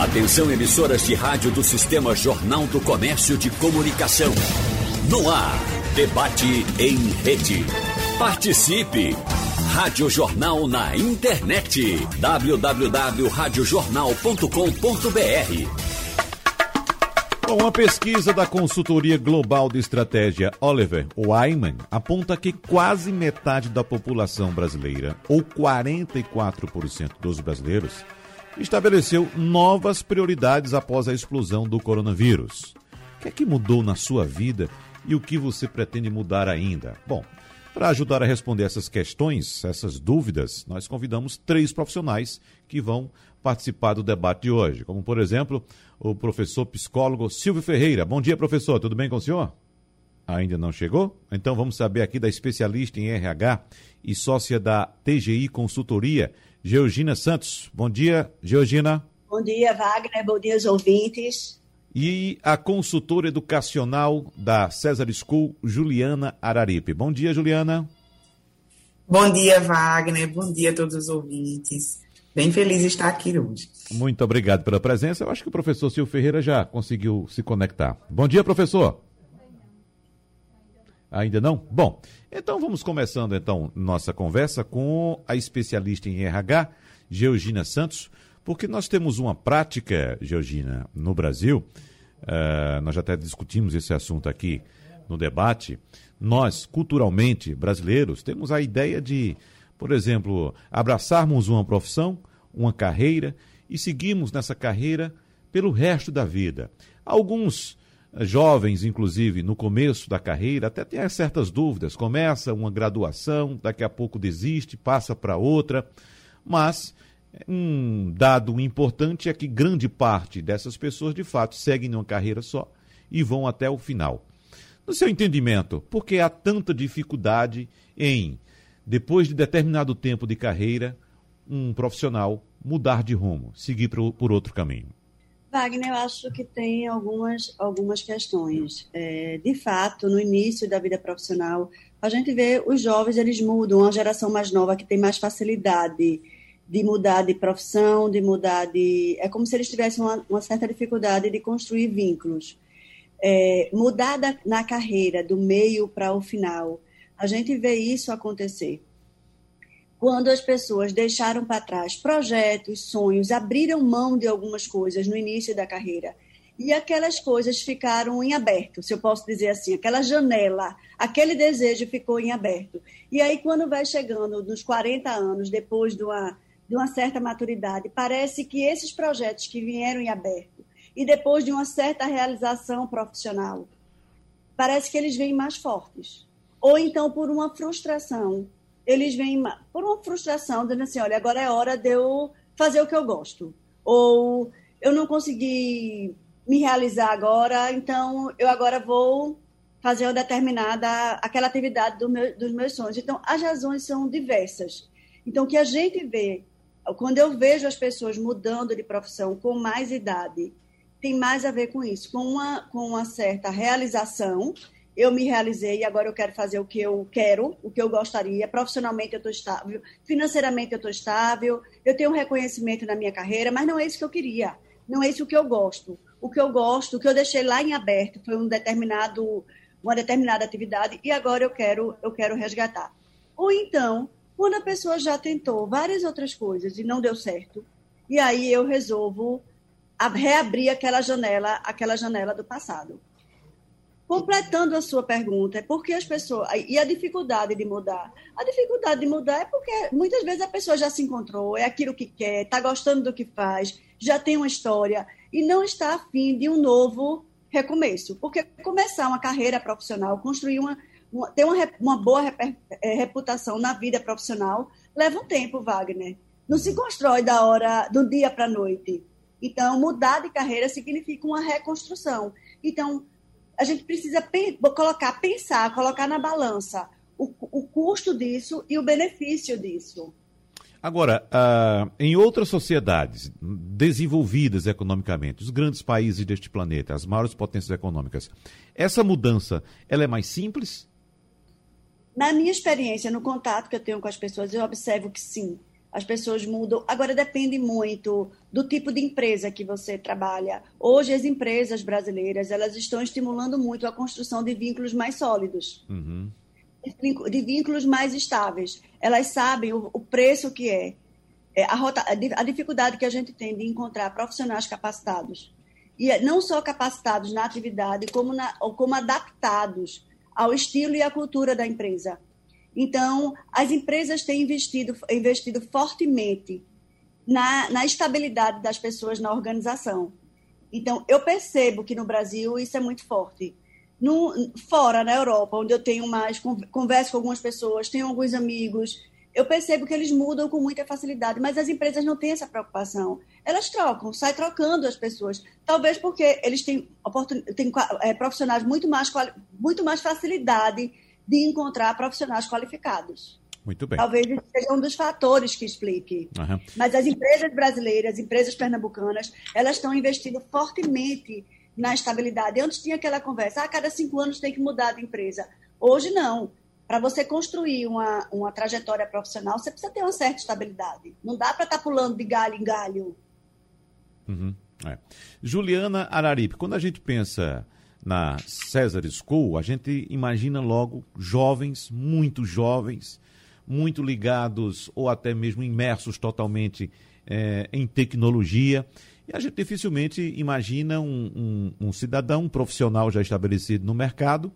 Atenção emissoras de rádio do Sistema Jornal do Comércio de Comunicação. No ar, debate em rede. Participe! Rádio Jornal na internet. www.radiojornal.com.br uma pesquisa da consultoria global de estratégia Oliver Wyman aponta que quase metade da população brasileira, ou 44% dos brasileiros, estabeleceu novas prioridades após a explosão do coronavírus. O que é que mudou na sua vida e o que você pretende mudar ainda? Bom, para ajudar a responder essas questões, essas dúvidas, nós convidamos três profissionais que vão participar do debate de hoje, como por exemplo o professor psicólogo Silvio Ferreira. Bom dia, professor, tudo bem com o senhor? Ainda não chegou? Então vamos saber aqui da especialista em RH e sócia da TGI Consultoria, Georgina Santos. Bom dia, Georgina. Bom dia, Wagner. Bom dia, os ouvintes. E a consultora educacional da César School, Juliana Araripe. Bom dia, Juliana. Bom dia, Wagner. Bom dia a todos os ouvintes. Bem feliz de estar aqui hoje. Muito obrigado pela presença. Eu acho que o professor Silvio Ferreira já conseguiu se conectar. Bom dia, professor. Ainda não? Bom, então vamos começando então nossa conversa com a especialista em RH, Georgina Santos, porque nós temos uma prática, Georgina, no Brasil, uh, nós já até discutimos esse assunto aqui no debate, nós, culturalmente brasileiros, temos a ideia de por exemplo, abraçarmos uma profissão, uma carreira e seguirmos nessa carreira pelo resto da vida. Alguns jovens, inclusive, no começo da carreira, até têm certas dúvidas. Começa uma graduação, daqui a pouco desiste, passa para outra. Mas um dado importante é que grande parte dessas pessoas, de fato, seguem numa carreira só e vão até o final. No seu entendimento, por que há tanta dificuldade em depois de determinado tempo de carreira, um profissional mudar de rumo, seguir por outro caminho? Wagner, eu acho que tem algumas, algumas questões. É, de fato, no início da vida profissional, a gente vê os jovens, eles mudam, uma geração mais nova que tem mais facilidade de mudar de profissão, de mudar de... É como se eles tivessem uma, uma certa dificuldade de construir vínculos. É, mudar da, na carreira, do meio para o final, a gente vê isso acontecer. Quando as pessoas deixaram para trás projetos, sonhos, abriram mão de algumas coisas no início da carreira e aquelas coisas ficaram em aberto, se eu posso dizer assim, aquela janela, aquele desejo ficou em aberto. E aí, quando vai chegando nos 40 anos, depois de uma, de uma certa maturidade, parece que esses projetos que vieram em aberto e depois de uma certa realização profissional, parece que eles vêm mais fortes ou então por uma frustração. Eles vêm por uma frustração, dizendo assim: olha, agora é hora de eu fazer o que eu gosto. Ou eu não consegui me realizar agora, então eu agora vou fazer uma determinada aquela atividade do meu, dos meus sonhos. Então, as razões são diversas. Então, o que a gente vê, quando eu vejo as pessoas mudando de profissão com mais idade, tem mais a ver com isso, com uma, com uma certa realização eu me realizei e agora eu quero fazer o que eu quero, o que eu gostaria. Profissionalmente eu estou estável, financeiramente eu estou estável, eu tenho um reconhecimento na minha carreira, mas não é isso que eu queria, não é isso que eu gosto. O que eu gosto, o que eu deixei lá em aberto foi um determinado, uma determinada atividade e agora eu quero, eu quero resgatar. Ou então, quando a pessoa já tentou várias outras coisas e não deu certo, e aí eu resolvo reabrir aquela janela, aquela janela do passado. Completando a sua pergunta, é porque as pessoas. E a dificuldade de mudar? A dificuldade de mudar é porque muitas vezes a pessoa já se encontrou, é aquilo que quer, está gostando do que faz, já tem uma história e não está afim de um novo recomeço. Porque começar uma carreira profissional, construir uma. uma ter uma, uma boa é, reputação na vida profissional, leva um tempo, Wagner. Não se constrói da hora, do dia para a noite. Então, mudar de carreira significa uma reconstrução. Então, a gente precisa colocar, pensar, colocar na balança o, o custo disso e o benefício disso. Agora, uh, em outras sociedades desenvolvidas economicamente, os grandes países deste planeta, as maiores potências econômicas, essa mudança ela é mais simples? Na minha experiência, no contato que eu tenho com as pessoas, eu observo que sim. As pessoas mudam. Agora depende muito do tipo de empresa que você trabalha. Hoje as empresas brasileiras elas estão estimulando muito a construção de vínculos mais sólidos, uhum. de vínculos mais estáveis. Elas sabem o, o preço que é, é a, rota, a dificuldade que a gente tem de encontrar profissionais capacitados e é não só capacitados na atividade, como, na, como adaptados ao estilo e à cultura da empresa. Então, as empresas têm investido, investido fortemente na, na estabilidade das pessoas na organização. Então, eu percebo que no Brasil isso é muito forte. No, fora, na Europa, onde eu tenho mais, converso com algumas pessoas, tenho alguns amigos, eu percebo que eles mudam com muita facilidade, mas as empresas não têm essa preocupação. Elas trocam, saem trocando as pessoas. Talvez porque eles têm, têm é, profissionais muito mais, muito mais facilidade de encontrar profissionais qualificados. Muito bem. Talvez seja um dos fatores que explique. Uhum. Mas as empresas brasileiras, empresas pernambucanas, elas estão investindo fortemente na estabilidade. Antes tinha aquela conversa, ah, a cada cinco anos tem que mudar de empresa. Hoje não. Para você construir uma, uma trajetória profissional, você precisa ter uma certa estabilidade. Não dá para estar tá pulando de galho em galho. Uhum. É. Juliana Araripe, quando a gente pensa na César School, a gente imagina logo jovens, muito jovens, muito ligados ou até mesmo imersos totalmente é, em tecnologia. E a gente dificilmente imagina um, um, um cidadão, um profissional já estabelecido no mercado,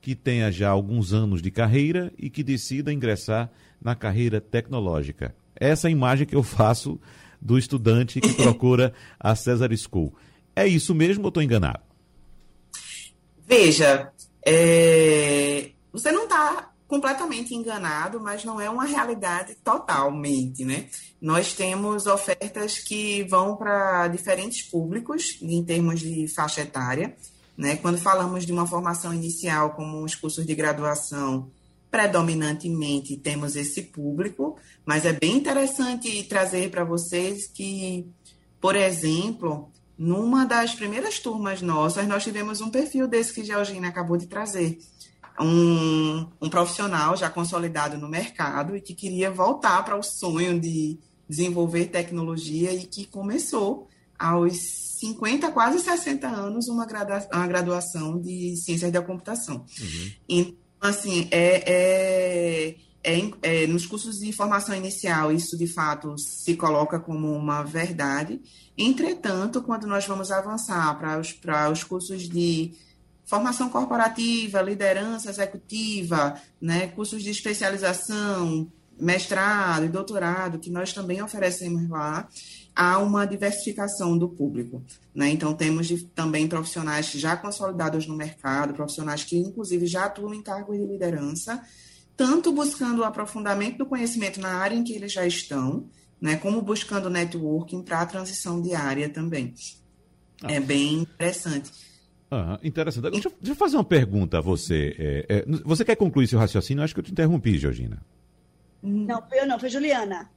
que tenha já alguns anos de carreira e que decida ingressar na carreira tecnológica. Essa é a imagem que eu faço do estudante que procura a César School. É isso mesmo ou estou enganado? Veja, é, você não está completamente enganado, mas não é uma realidade totalmente, né? Nós temos ofertas que vão para diferentes públicos em termos de faixa etária, né? Quando falamos de uma formação inicial, como os cursos de graduação, predominantemente temos esse público, mas é bem interessante trazer para vocês que, por exemplo, numa das primeiras turmas nossas, nós tivemos um perfil desse que Georgina acabou de trazer. Um, um profissional já consolidado no mercado e que queria voltar para o sonho de desenvolver tecnologia e que começou aos 50, quase 60 anos, uma, gradua uma graduação de ciências da computação. Uhum. Então, assim, é, é, é, é, nos cursos de formação inicial, isso de fato se coloca como uma verdade. Entretanto, quando nós vamos avançar para os, para os cursos de formação corporativa, liderança executiva, né, cursos de especialização, mestrado e doutorado, que nós também oferecemos lá, há uma diversificação do público. Né? Então, temos de, também profissionais já consolidados no mercado, profissionais que, inclusive, já atuam em cargos de liderança, tanto buscando o aprofundamento do conhecimento na área em que eles já estão, né, como buscando networking para a transição diária também. Ah. É bem interessante. Ah, interessante. Deixa, deixa, eu fazer uma pergunta a você. É, é, você quer concluir seu raciocínio? Acho que eu te interrompi, Georgina. Não, foi eu não, foi Juliana.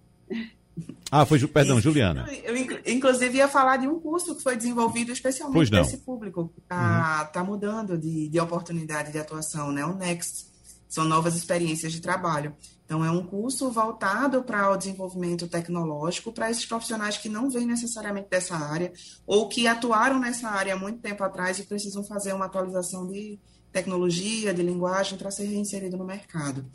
Ah, foi, perdão, Juliana. Eu, inclusive, ia falar de um curso que foi desenvolvido especialmente para esse público, que está uhum. tá mudando de, de oportunidade de atuação, né? O Next. São novas experiências de trabalho. Então, é um curso voltado para o desenvolvimento tecnológico para esses profissionais que não vêm necessariamente dessa área ou que atuaram nessa área há muito tempo atrás e precisam fazer uma atualização de tecnologia, de linguagem para ser reinserido no mercado.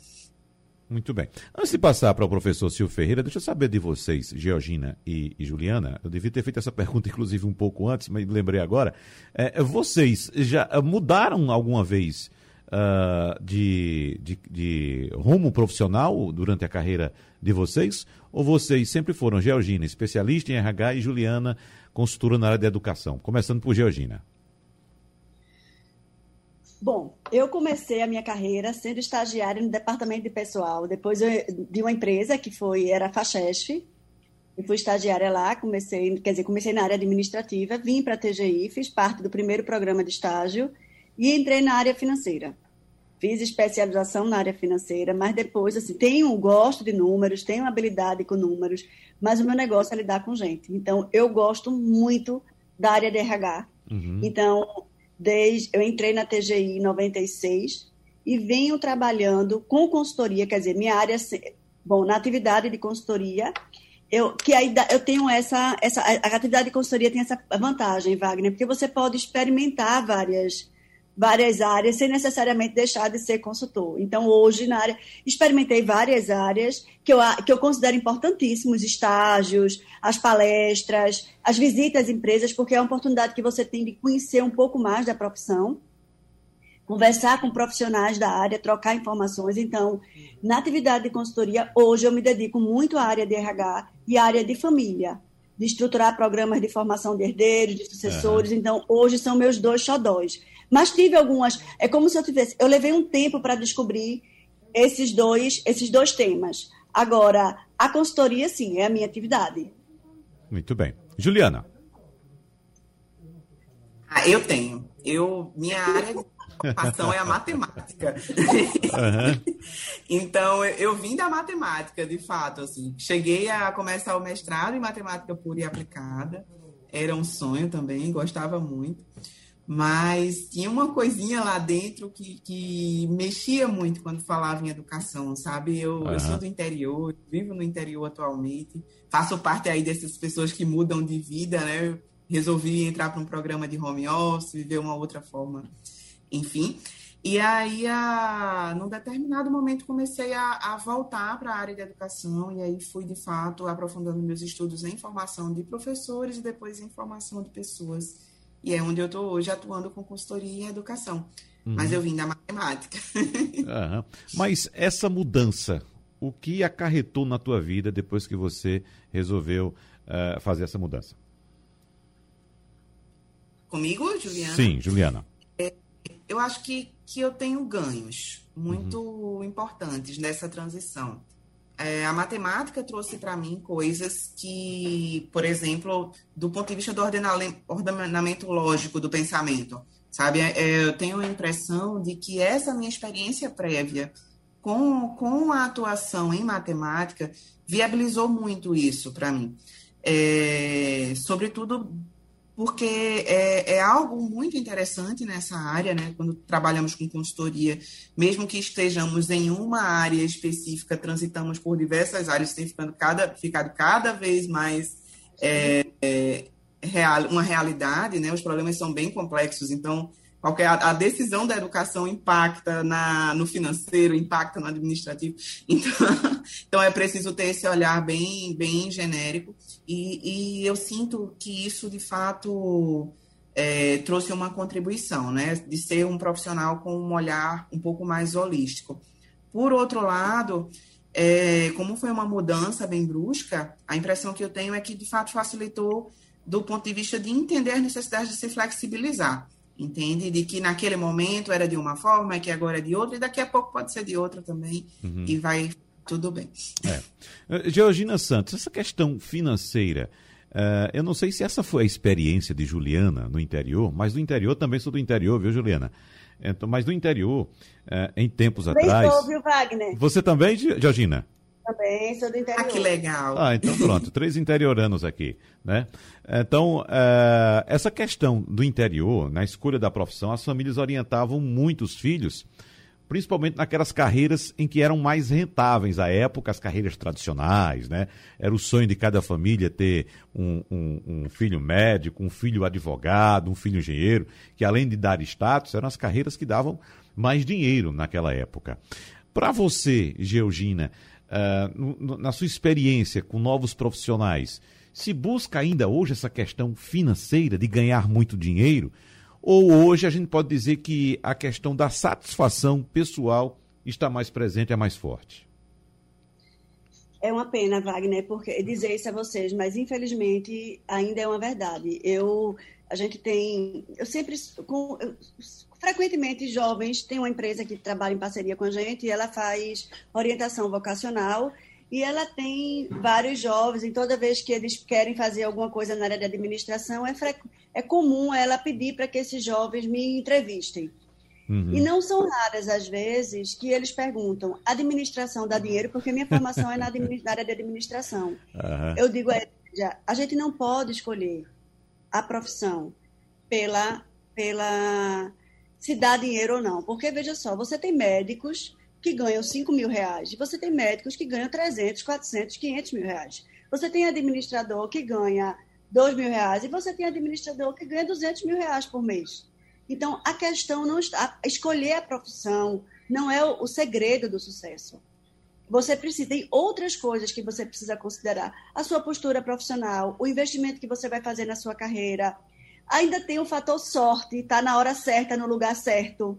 Muito bem. Antes de passar para o professor Silvio Ferreira, deixa eu saber de vocês, Georgina e, e, Juliana. Eu devia ter feito essa pergunta, inclusive, um pouco antes, mas lembrei agora. É, vocês já mudaram alguma vez uh, de, de, de, rumo profissional durante a carreira de vocês? Ou vocês sempre foram Georgina, especialista em RH, e Juliana, consultora na área de educação? Começando por Georgina. Bom, eu comecei a minha carreira sendo estagiária no departamento de pessoal, depois de uma empresa que foi era a Fachesf, eu fui estagiária lá, comecei, quer dizer, comecei na área administrativa, vim para a TGI, fiz parte do primeiro programa de estágio e entrei na área financeira. Fiz especialização na área financeira, mas depois, assim, tenho, gosto de números, tenho habilidade com números, mas o meu negócio é lidar com gente. Então, eu gosto muito da área de RH. Uhum. Então, desde eu entrei na TGI em 96 e venho trabalhando com consultoria, quer dizer, minha área Bom, na atividade de consultoria, eu, que aí eu tenho essa, essa. A atividade de consultoria tem essa vantagem, Wagner, porque você pode experimentar várias, várias áreas sem necessariamente deixar de ser consultor. Então, hoje, na área, experimentei várias áreas que eu, que eu considero importantíssimos, estágios, as palestras, as visitas às empresas, porque é uma oportunidade que você tem de conhecer um pouco mais da profissão conversar com profissionais da área, trocar informações. Então, na atividade de consultoria, hoje eu me dedico muito à área de RH e à área de família, de estruturar programas de formação de herdeiros, de sucessores. Uhum. Então, hoje são meus dois xodóis. Mas tive algumas. É como se eu tivesse. Eu levei um tempo para descobrir esses dois, esses dois temas. Agora, a consultoria, sim, é a minha atividade. Muito bem. Juliana. Ah, eu tenho. Eu, minha área paixão é a matemática. Uhum. então, eu vim da matemática, de fato, assim. Cheguei a começar o mestrado em matemática pura e aplicada. Era um sonho também, gostava muito. Mas tinha uma coisinha lá dentro que, que mexia muito quando falava em educação, sabe? Eu, uhum. eu sou do interior, vivo no interior atualmente, faço parte aí dessas pessoas que mudam de vida, né? resolvi entrar para um programa de home office, viver uma outra forma enfim. E aí, a, num determinado momento, comecei a, a voltar para a área de educação, e aí fui, de fato, aprofundando meus estudos em formação de professores e depois em formação de pessoas. E é onde eu estou hoje atuando com consultoria em educação. Uhum. Mas eu vim da matemática. Uhum. Mas essa mudança, o que acarretou na tua vida depois que você resolveu uh, fazer essa mudança? Comigo, Juliana? Sim, Juliana eu acho que, que eu tenho ganhos muito uhum. importantes nessa transição. É, a matemática trouxe para mim coisas que, por exemplo, do ponto de vista do ordenamento lógico do pensamento, sabe? É, eu tenho a impressão de que essa minha experiência prévia com, com a atuação em matemática viabilizou muito isso para mim. É, sobretudo porque é, é, algo muito interessante nessa área, né? Quando trabalhamos com consultoria, mesmo que estejamos em uma área específica, transitamos por diversas áreas, tem ficando cada, ficado cada vez mais é, é, real, uma realidade, né? Os problemas são bem complexos, então qualquer a, decisão da educação impacta na, no financeiro, impacta no administrativo, então, então é preciso ter esse olhar bem, bem genérico. E, e eu sinto que isso, de fato, é, trouxe uma contribuição, né? De ser um profissional com um olhar um pouco mais holístico. Por outro lado, é, como foi uma mudança bem brusca, a impressão que eu tenho é que, de fato, facilitou do ponto de vista de entender a necessidade de se flexibilizar. Entende? De que naquele momento era de uma forma, que agora é de outra, e daqui a pouco pode ser de outra também, uhum. e vai tudo bem. É. Eh, Georgina Santos, essa questão financeira, uh, eu não sei se essa foi a experiência de Juliana no interior, mas no interior também sou do interior, viu, Juliana? Então, mas no interior, uh, em tempos também atrás. Sou, viu, Wagner? Você também, Georgina? Também, sou do interior. Ah, que legal. Ah, então pronto, três interioranos aqui, né? Então, uh, essa questão do interior, na escolha da profissão, as famílias orientavam muito os filhos principalmente naquelas carreiras em que eram mais rentáveis à época, as carreiras tradicionais, né? Era o sonho de cada família ter um, um, um, filho médico, um filho advogado, um filho engenheiro, que além de dar status, eram as carreiras que davam mais dinheiro naquela época. Para você, Georgina, uh, na sua experiência com novos profissionais, se busca ainda hoje essa questão financeira de ganhar muito dinheiro? Ou hoje a gente pode dizer que a questão da satisfação pessoal está mais presente, é mais forte? É uma pena, Wagner, porque dizer isso a vocês, mas infelizmente ainda é uma verdade. Eu, a gente tem, eu sempre, com, eu, frequentemente jovens têm uma empresa que trabalha em parceria com a gente e ela faz orientação vocacional e ela tem vários jovens, e toda vez que eles querem fazer alguma coisa na área de administração, é, é comum ela pedir para que esses jovens me entrevistem. Uhum. E não são raras as vezes que eles perguntam: administração dá dinheiro? Porque minha formação é na, na área de administração. Uhum. Eu digo a a gente não pode escolher a profissão pela, pela se dá dinheiro ou não. Porque, veja só, você tem médicos que ganham 5 mil reais. Você tem médicos que ganham 300, 400, 500 mil reais. Você tem administrador que ganha 2 mil reais e você tem administrador que ganha 200 mil reais por mês. Então, a questão não está. Escolher a profissão não é o, segredo do sucesso. Você precisa, tem outras coisas que você precisa considerar. A sua postura profissional, o investimento que você vai fazer na sua carreira. Ainda tem o fator sorte, está na hora certa, no lugar certo.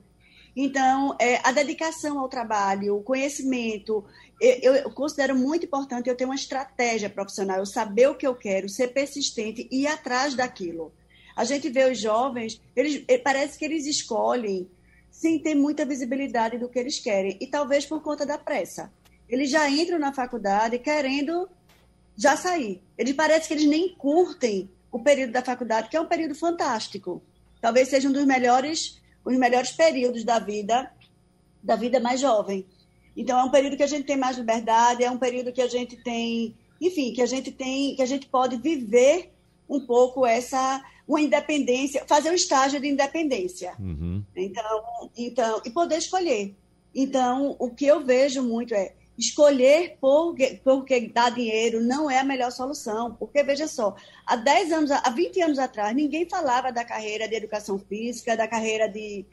Então, é, a dedicação ao trabalho, o conhecimento, eu, eu, considero muito importante eu ter uma estratégia profissional, eu saber o que eu quero, ser persistente e ir atrás daquilo. A gente vê os jovens, eles, eh, parece que eles escolhem sem ter muita visibilidade do que eles querem, e talvez por conta da pressa. Eles já entram na faculdade querendo já sair. Eles parece que eles nem curtem o período da faculdade, que é um período fantástico. Talvez seja um dos melhores os melhores períodos da vida, da vida mais jovem. Então é um período que a gente tem mais liberdade, é um período que a gente tem, enfim, que a gente tem, que a gente pode viver um pouco essa uma independência, fazer um estágio de independência. Uhum. Então, então, e poder escolher. Então, o que eu vejo muito é escolher porque, porque dar dinheiro não é a melhor solução. Porque, veja só, há 10 anos, há 20 anos atrás, ninguém falava da carreira de educação física, da carreira de,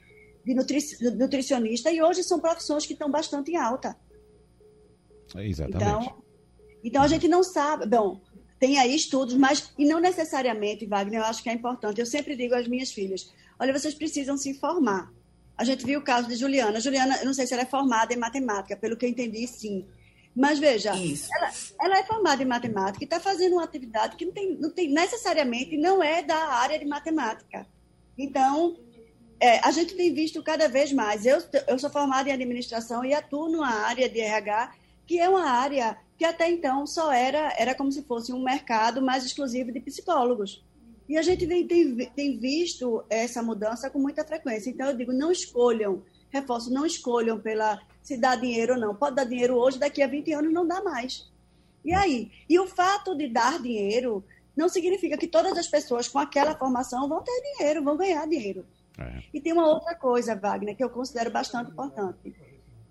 de nutricionista, e hoje são profissões que estão bastante em alta. Exatamente. Então, então a gente não sabe. Bom, tem aí estudos, mas e não necessariamente, Wagner, eu acho que é importante. Eu sempre digo às minhas filhas: olha, vocês precisam se informar. A gente viu o caso de Juliana. Juliana, eu não sei se ela é formada em matemática, pelo que eu entendi, sim. Mas veja, ela, ela, é formada em matemática e está fazendo uma atividade que não tem, não tem necessariamente não é da área de matemática. Então, é, a gente tem visto cada vez mais. Eu, eu sou formada em administração e atuo numa área de RH que é uma área que até então só era, era como se fosse um mercado mais exclusivo de psicólogos. E a gente vem, tem, tem visto essa mudança com muita frequência. Então, eu digo, não escolham, reforço, não escolham pela se dá dinheiro ou não. Pode dar dinheiro hoje, daqui a 20 anos não dá mais. E aí? E o fato de dar dinheiro não significa que todas as pessoas com aquela formação vão ter dinheiro, vão ganhar dinheiro. É. E tem uma outra coisa, Wagner, que eu considero bastante importante.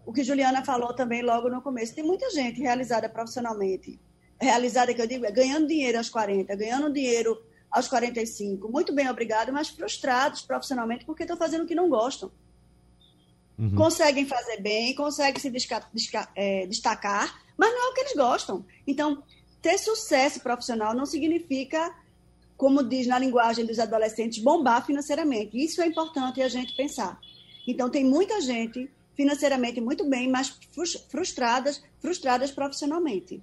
O que Juliana falou também logo no começo. Tem muita gente realizada profissionalmente. Realizada, que eu digo, é ganhando dinheiro aos 40, ganhando dinheiro aos 45, muito bem, obrigado, mas frustrados profissionalmente porque estão fazendo o que não gostam. Uhum. Conseguem fazer bem, conseguem se é, destacar, mas não é o que eles gostam. Então, ter sucesso profissional não significa, como diz na linguagem dos adolescentes, bombar financeiramente. Isso é importante a gente pensar. Então, tem muita gente financeiramente muito bem, mas frustradas, frustradas profissionalmente.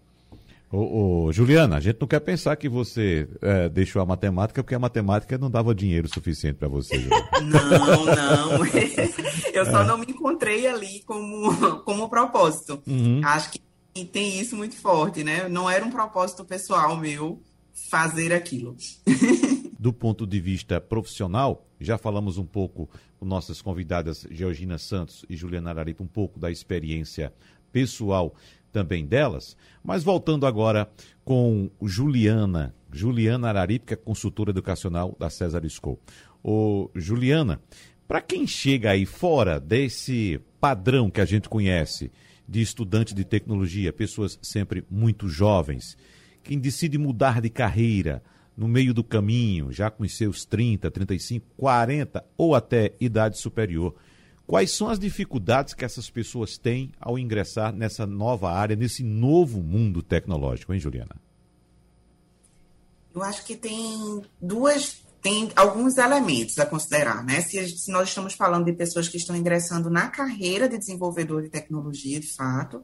Ô, ô, Juliana, a gente não quer pensar que você é, deixou a matemática porque a matemática não dava dinheiro suficiente para você. Não, não. Eu só é. não me encontrei ali como, como propósito. Uhum. Acho que tem isso muito forte, né? Não era um propósito pessoal meu fazer aquilo. Do ponto de vista profissional, já falamos um pouco com nossas convidadas Georgina Santos e Juliana Araripa, um pouco da experiência pessoal também delas. Mas voltando agora com Juliana, Juliana Araripe, que é consultora educacional da César School. Ô, Juliana, para quem chega aí fora desse padrão que a gente conhece de estudante de tecnologia, pessoas sempre muito jovens, quem decide mudar de carreira no meio do caminho, já com seus 30, 35, 40 ou até idade superior, Quais são as dificuldades que essas pessoas têm ao ingressar nessa nova área, nesse novo mundo tecnológico, hein, Juliana? Eu acho que tem duas, tem alguns elementos a considerar, né? Se, se nós estamos falando de pessoas que estão ingressando na carreira de desenvolvedor de tecnologia, de fato,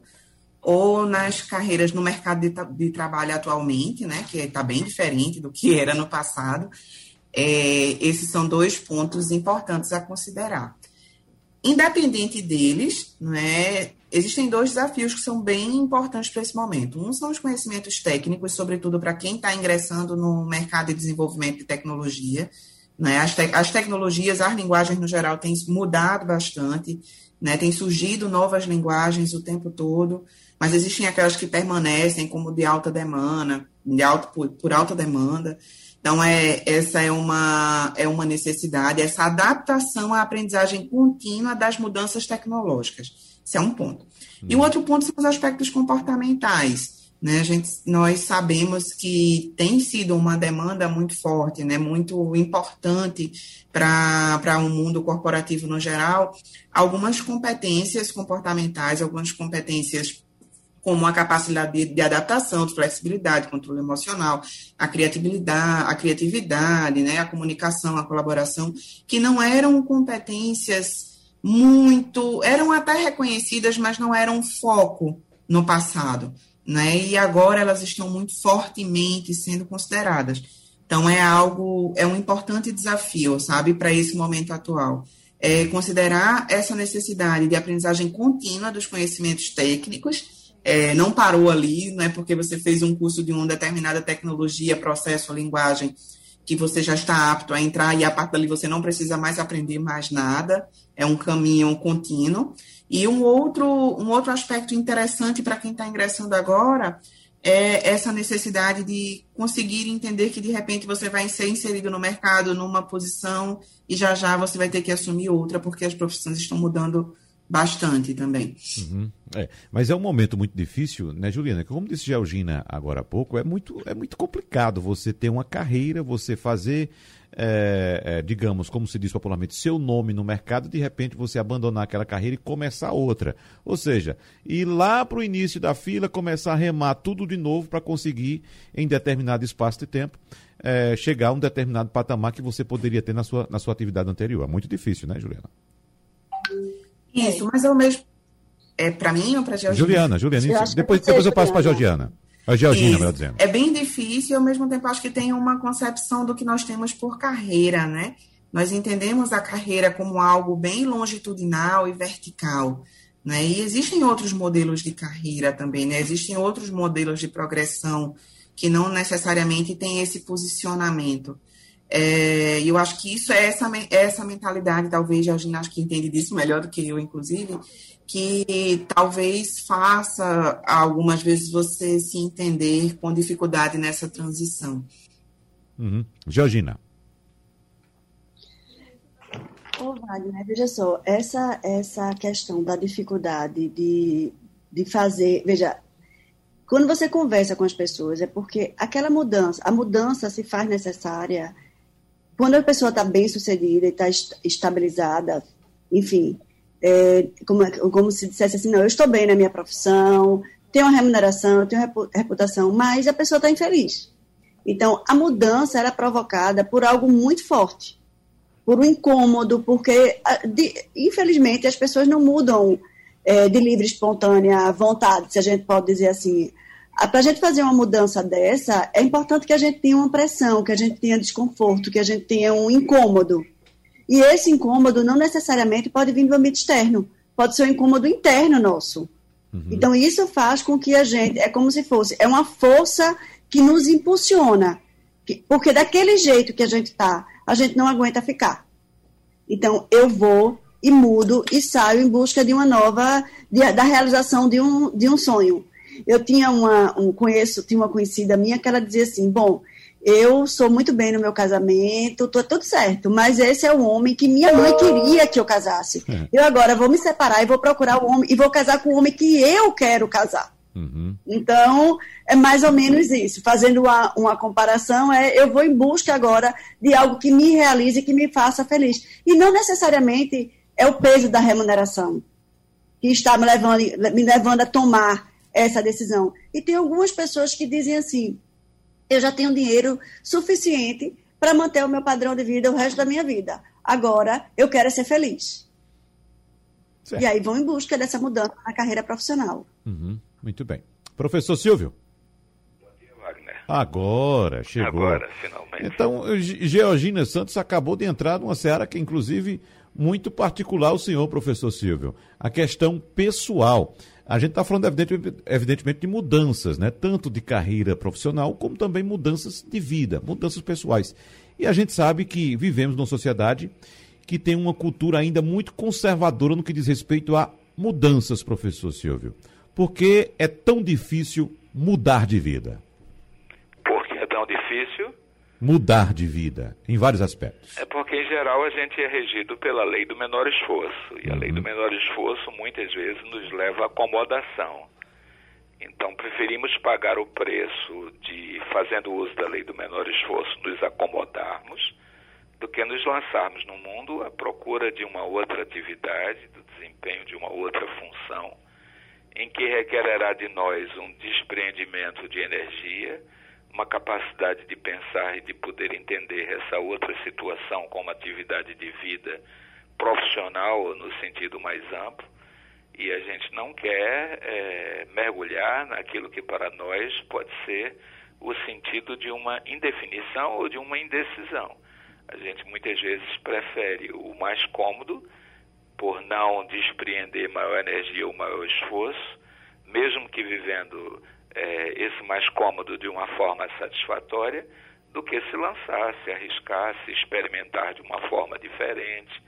ou nas carreiras no mercado de, de trabalho atualmente, né? Que está bem diferente do que era no passado. É, esses são dois pontos importantes a considerar. Independente deles, né, existem dois desafios que são bem importantes para esse momento. Um são os conhecimentos técnicos, sobretudo para quem está ingressando no mercado de desenvolvimento de tecnologia. Né? As, te as tecnologias, as linguagens no geral, têm mudado bastante, né? tem surgido novas linguagens o tempo todo, mas existem aquelas que permanecem como de alta demanda, de alto, por, por alta demanda. Então, é, essa é uma, é uma necessidade, essa adaptação à aprendizagem contínua das mudanças tecnológicas. Esse é um ponto. E o outro ponto são os aspectos comportamentais. Né, a gente, nós sabemos que tem sido uma demanda muito forte, né, muito importante para o um mundo corporativo no geral, algumas competências comportamentais, algumas competências como a capacidade de, de, adaptação, de flexibilidade, controle emocional, a criatividade, a criatividade, né, a comunicação, a colaboração, que não eram competências muito, eram até reconhecidas, mas não eram foco no passado né? E agora elas estão muito fortemente sendo consideradas. Então é algo, é um importante desafio, sabe, para esse momento atual. É considerar essa necessidade de aprendizagem contínua dos conhecimentos técnicos. É, não parou ali, não é porque você fez um curso de uma determinada tecnologia, processo, linguagem, que você já está apto a entrar e a partir dali você não precisa mais aprender mais nada. É um caminho contínuo. E um outro, um outro aspecto interessante para quem está ingressando agora é essa necessidade de conseguir entender que de repente você vai ser inserido no mercado numa posição e já já você vai ter que assumir outra, porque as profissões estão mudando bastante também. Uhum, é. Mas é um momento muito difícil, né, Juliana? Como disse Georgina agora há pouco, é muito, é muito complicado você ter uma carreira, você fazer é, é, digamos, como se diz popularmente, seu nome no mercado, de repente você abandonar aquela carreira e começar outra. Ou seja, ir lá para o início da fila, começar a remar tudo de novo para conseguir, em determinado espaço de tempo, é, chegar a um determinado patamar que você poderia ter na sua, na sua atividade anterior. É muito difícil, né, Juliana? Isso, mas é o mesmo. É para mim ou para Juliana? Juliana, Juliana. Depois, depois eu passo para a Georgiana. A Georgina, melhor dizendo. É bem difícil e, ao mesmo tempo, acho que tem uma concepção do que nós temos por carreira, né? Nós entendemos a carreira como algo bem longitudinal e vertical, né? E existem outros modelos de carreira também, né? Existem outros modelos de progressão que não necessariamente têm esse posicionamento. É, eu acho que isso é essa, é essa mentalidade, talvez, Georgina, acho que entende disso melhor do que eu, inclusive, que talvez faça algumas vezes você se entender com dificuldade nessa transição. Uhum. Georgina. Ô, Wagner, veja só, essa, essa questão da dificuldade de, de fazer. Veja, quando você conversa com as pessoas, é porque aquela mudança, a mudança se faz necessária quando a pessoa está bem sucedida e está estabilizada, enfim, é, como, como se dissesse assim, não, eu estou bem na minha profissão, tenho uma remuneração, tenho reputação, mas a pessoa está infeliz. Então, a mudança era provocada por algo muito forte, por um incômodo, porque, de, infelizmente, as pessoas não mudam é, de livre, espontânea vontade, se a gente pode dizer assim. Para a gente fazer uma mudança dessa, é importante que a gente tenha uma pressão, que a gente tenha desconforto, que a gente tenha um incômodo. E esse incômodo não necessariamente pode vir do ambiente externo, pode ser um incômodo interno nosso. Uhum. Então, isso faz com que a gente, é como se fosse, é uma força que nos impulsiona. Porque daquele jeito que a gente está, a gente não aguenta ficar. Então, eu vou e mudo e saio em busca de uma nova, de, da realização de um, de um sonho. Eu tinha uma, um, conheço, tinha uma conhecida minha que ela dizia assim, bom, eu sou muito bem no meu casamento, tô tudo certo, mas esse é o homem que minha mãe queria que eu casasse. É. Eu agora vou me separar e vou procurar o homem e vou casar com o homem que eu quero casar. Uhum. Então, é mais ou menos isso. Fazendo uma, uma comparação, é eu vou em busca agora de algo que me realize, que me faça feliz. E não necessariamente é o peso da remuneração que está me levando, me levando a tomar essa decisão. E tem algumas pessoas que dizem assim: eu já tenho dinheiro suficiente para manter o meu padrão de vida o resto da minha vida. Agora, eu quero ser feliz. Certo. E aí vão em busca dessa mudança na carreira profissional. Uhum, muito bem. Professor Silvio. Agora, chegou. Agora, finalmente. Então, Georgina Santos acabou de entrar numa seara que, inclusive, muito particular o senhor, professor Silvio. A questão pessoal. A gente está falando, evidentemente, de mudanças, né? tanto de carreira profissional, como também mudanças de vida, mudanças pessoais. E a gente sabe que vivemos numa sociedade que tem uma cultura ainda muito conservadora no que diz respeito a mudanças, professor Silvio. Por que é tão difícil mudar de vida? Por que é tão difícil? Mudar de vida, em vários aspectos? É porque, em geral, a gente é regido pela lei do menor esforço. E a lei do uhum. menor esforço, muitas vezes, nos leva à acomodação. Então, preferimos pagar o preço de, fazendo uso da lei do menor esforço, nos acomodarmos, do que nos lançarmos no mundo à procura de uma outra atividade, do desempenho de uma outra função, em que requererá de nós um despreendimento de energia, uma capacidade de pensar e de poder entender essa outra situação como atividade de vida profissional no sentido mais amplo e a gente não quer é, mergulhar naquilo que para nós pode ser o sentido de uma indefinição ou de uma indecisão. A gente muitas vezes prefere o mais cômodo, por não despreender maior energia ou maior esforço, mesmo que vivendo é, esse mais cômodo de uma forma satisfatória, do que se lançar, se arriscar, se experimentar de uma forma diferente,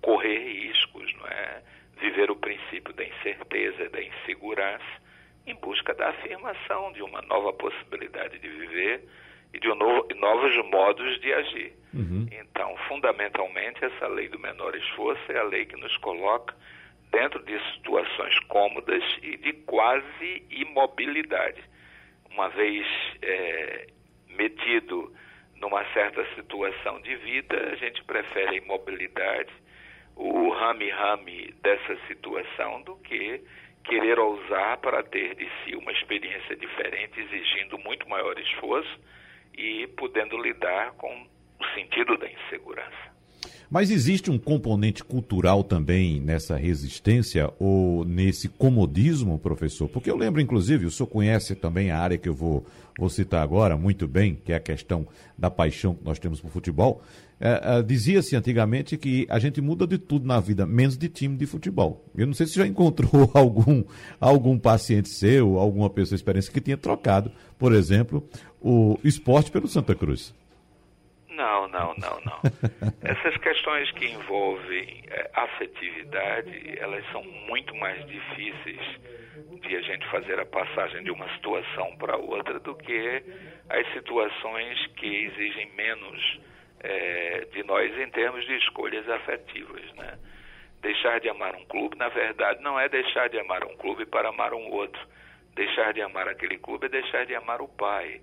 correr riscos, não é? viver o princípio da incerteza, da insegurança, em busca da afirmação de uma nova possibilidade de viver e de um novo, novos modos de agir. Uhum. Então, fundamentalmente, essa lei do menor esforço é a lei que nos coloca dentro de situações cômodas e de quase imobilidade. Uma vez é, metido numa certa situação de vida, a gente prefere a imobilidade o rame-rame dessa situação do que querer ousar para ter de si uma experiência diferente, exigindo muito maior esforço e podendo lidar com o sentido da insegurança. Mas existe um componente cultural também nessa resistência ou nesse comodismo, professor? Porque eu lembro, inclusive, o senhor conhece também a área que eu vou, vou citar agora muito bem, que é a questão da paixão que nós temos por futebol. É, é, Dizia-se antigamente que a gente muda de tudo na vida, menos de time de futebol. Eu não sei se já encontrou algum, algum paciente seu, alguma pessoa experiência que tinha trocado, por exemplo, o esporte pelo Santa Cruz. Não, não, não, não. Essas questões que envolvem é, afetividade, elas são muito mais difíceis de a gente fazer a passagem de uma situação para outra do que as situações que exigem menos é, de nós em termos de escolhas afetivas, né? Deixar de amar um clube, na verdade, não é deixar de amar um clube para amar um outro. Deixar de amar aquele clube é deixar de amar o pai.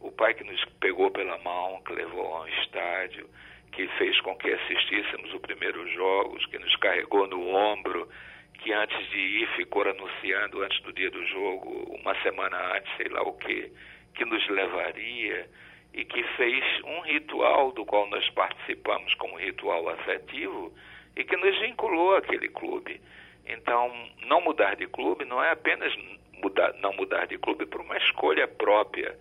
O pai que nos pegou pela mão, que levou a um estádio, que fez com que assistíssemos os primeiros jogos, que nos carregou no ombro, que antes de ir ficou anunciando antes do dia do jogo, uma semana antes, sei lá o que, que nos levaria e que fez um ritual do qual nós participamos como ritual afetivo e que nos vinculou àquele clube. Então, não mudar de clube não é apenas mudar, não mudar de clube por uma escolha própria,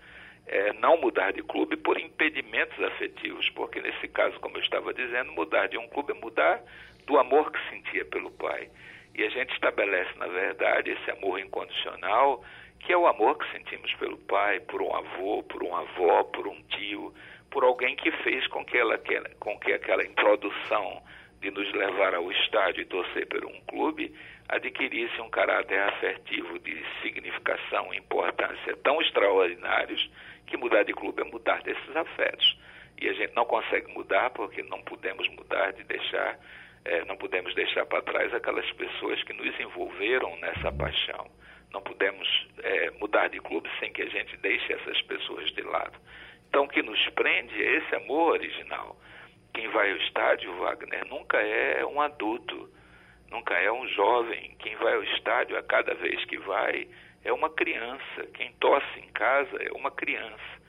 é não mudar de clube por impedimentos afetivos, porque nesse caso, como eu estava dizendo, mudar de um clube é mudar do amor que sentia pelo pai. E a gente estabelece, na verdade, esse amor incondicional que é o amor que sentimos pelo pai, por um avô, por uma avó, por um tio, por alguém que fez com que, ela, com que aquela introdução de nos levar ao estádio e torcer por um clube adquirisse um caráter afetivo de significação e importância tão extraordinários que mudar de clube é mudar desses afetos. E a gente não consegue mudar porque não podemos mudar de deixar, é, não podemos deixar para trás aquelas pessoas que nos envolveram nessa paixão. Não podemos é, mudar de clube sem que a gente deixe essas pessoas de lado. Então, o que nos prende é esse amor original. Quem vai ao estádio, Wagner, nunca é um adulto, nunca é um jovem. Quem vai ao estádio a cada vez que vai é uma criança. Quem tosse em casa é uma criança.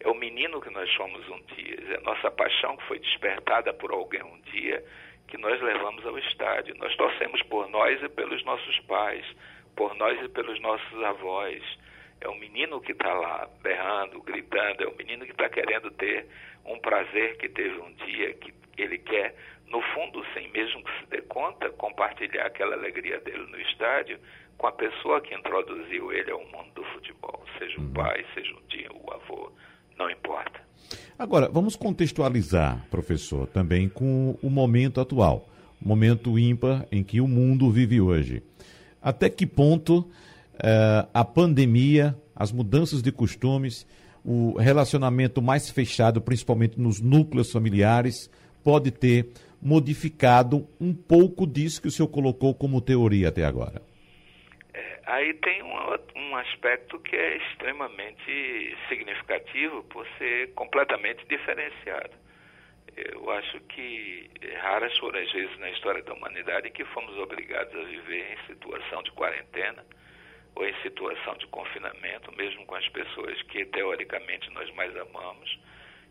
É o menino que nós somos um dia, é a nossa paixão que foi despertada por alguém um dia que nós levamos ao estádio. Nós torcemos por nós e pelos nossos pais por nós e pelos nossos avós. É o menino que está lá berrando, gritando, é o menino que está querendo ter um prazer que teve um dia, que ele quer, no fundo, sem mesmo que se dê conta, compartilhar aquela alegria dele no estádio com a pessoa que introduziu ele ao mundo do futebol, seja o uhum. pai, seja o tio, o avô, não importa. Agora, vamos contextualizar, professor, também com o momento atual, momento ímpar em que o mundo vive hoje até que ponto uh, a pandemia, as mudanças de costumes, o relacionamento mais fechado, principalmente nos núcleos familiares, pode ter modificado um pouco disso que o senhor colocou como teoria até agora? É, aí tem um, um aspecto que é extremamente significativo por ser completamente diferenciado. Eu acho que raras foram as vezes na história da humanidade que fomos obrigados a viver em situação de quarentena ou em situação de confinamento, mesmo com as pessoas que teoricamente nós mais amamos,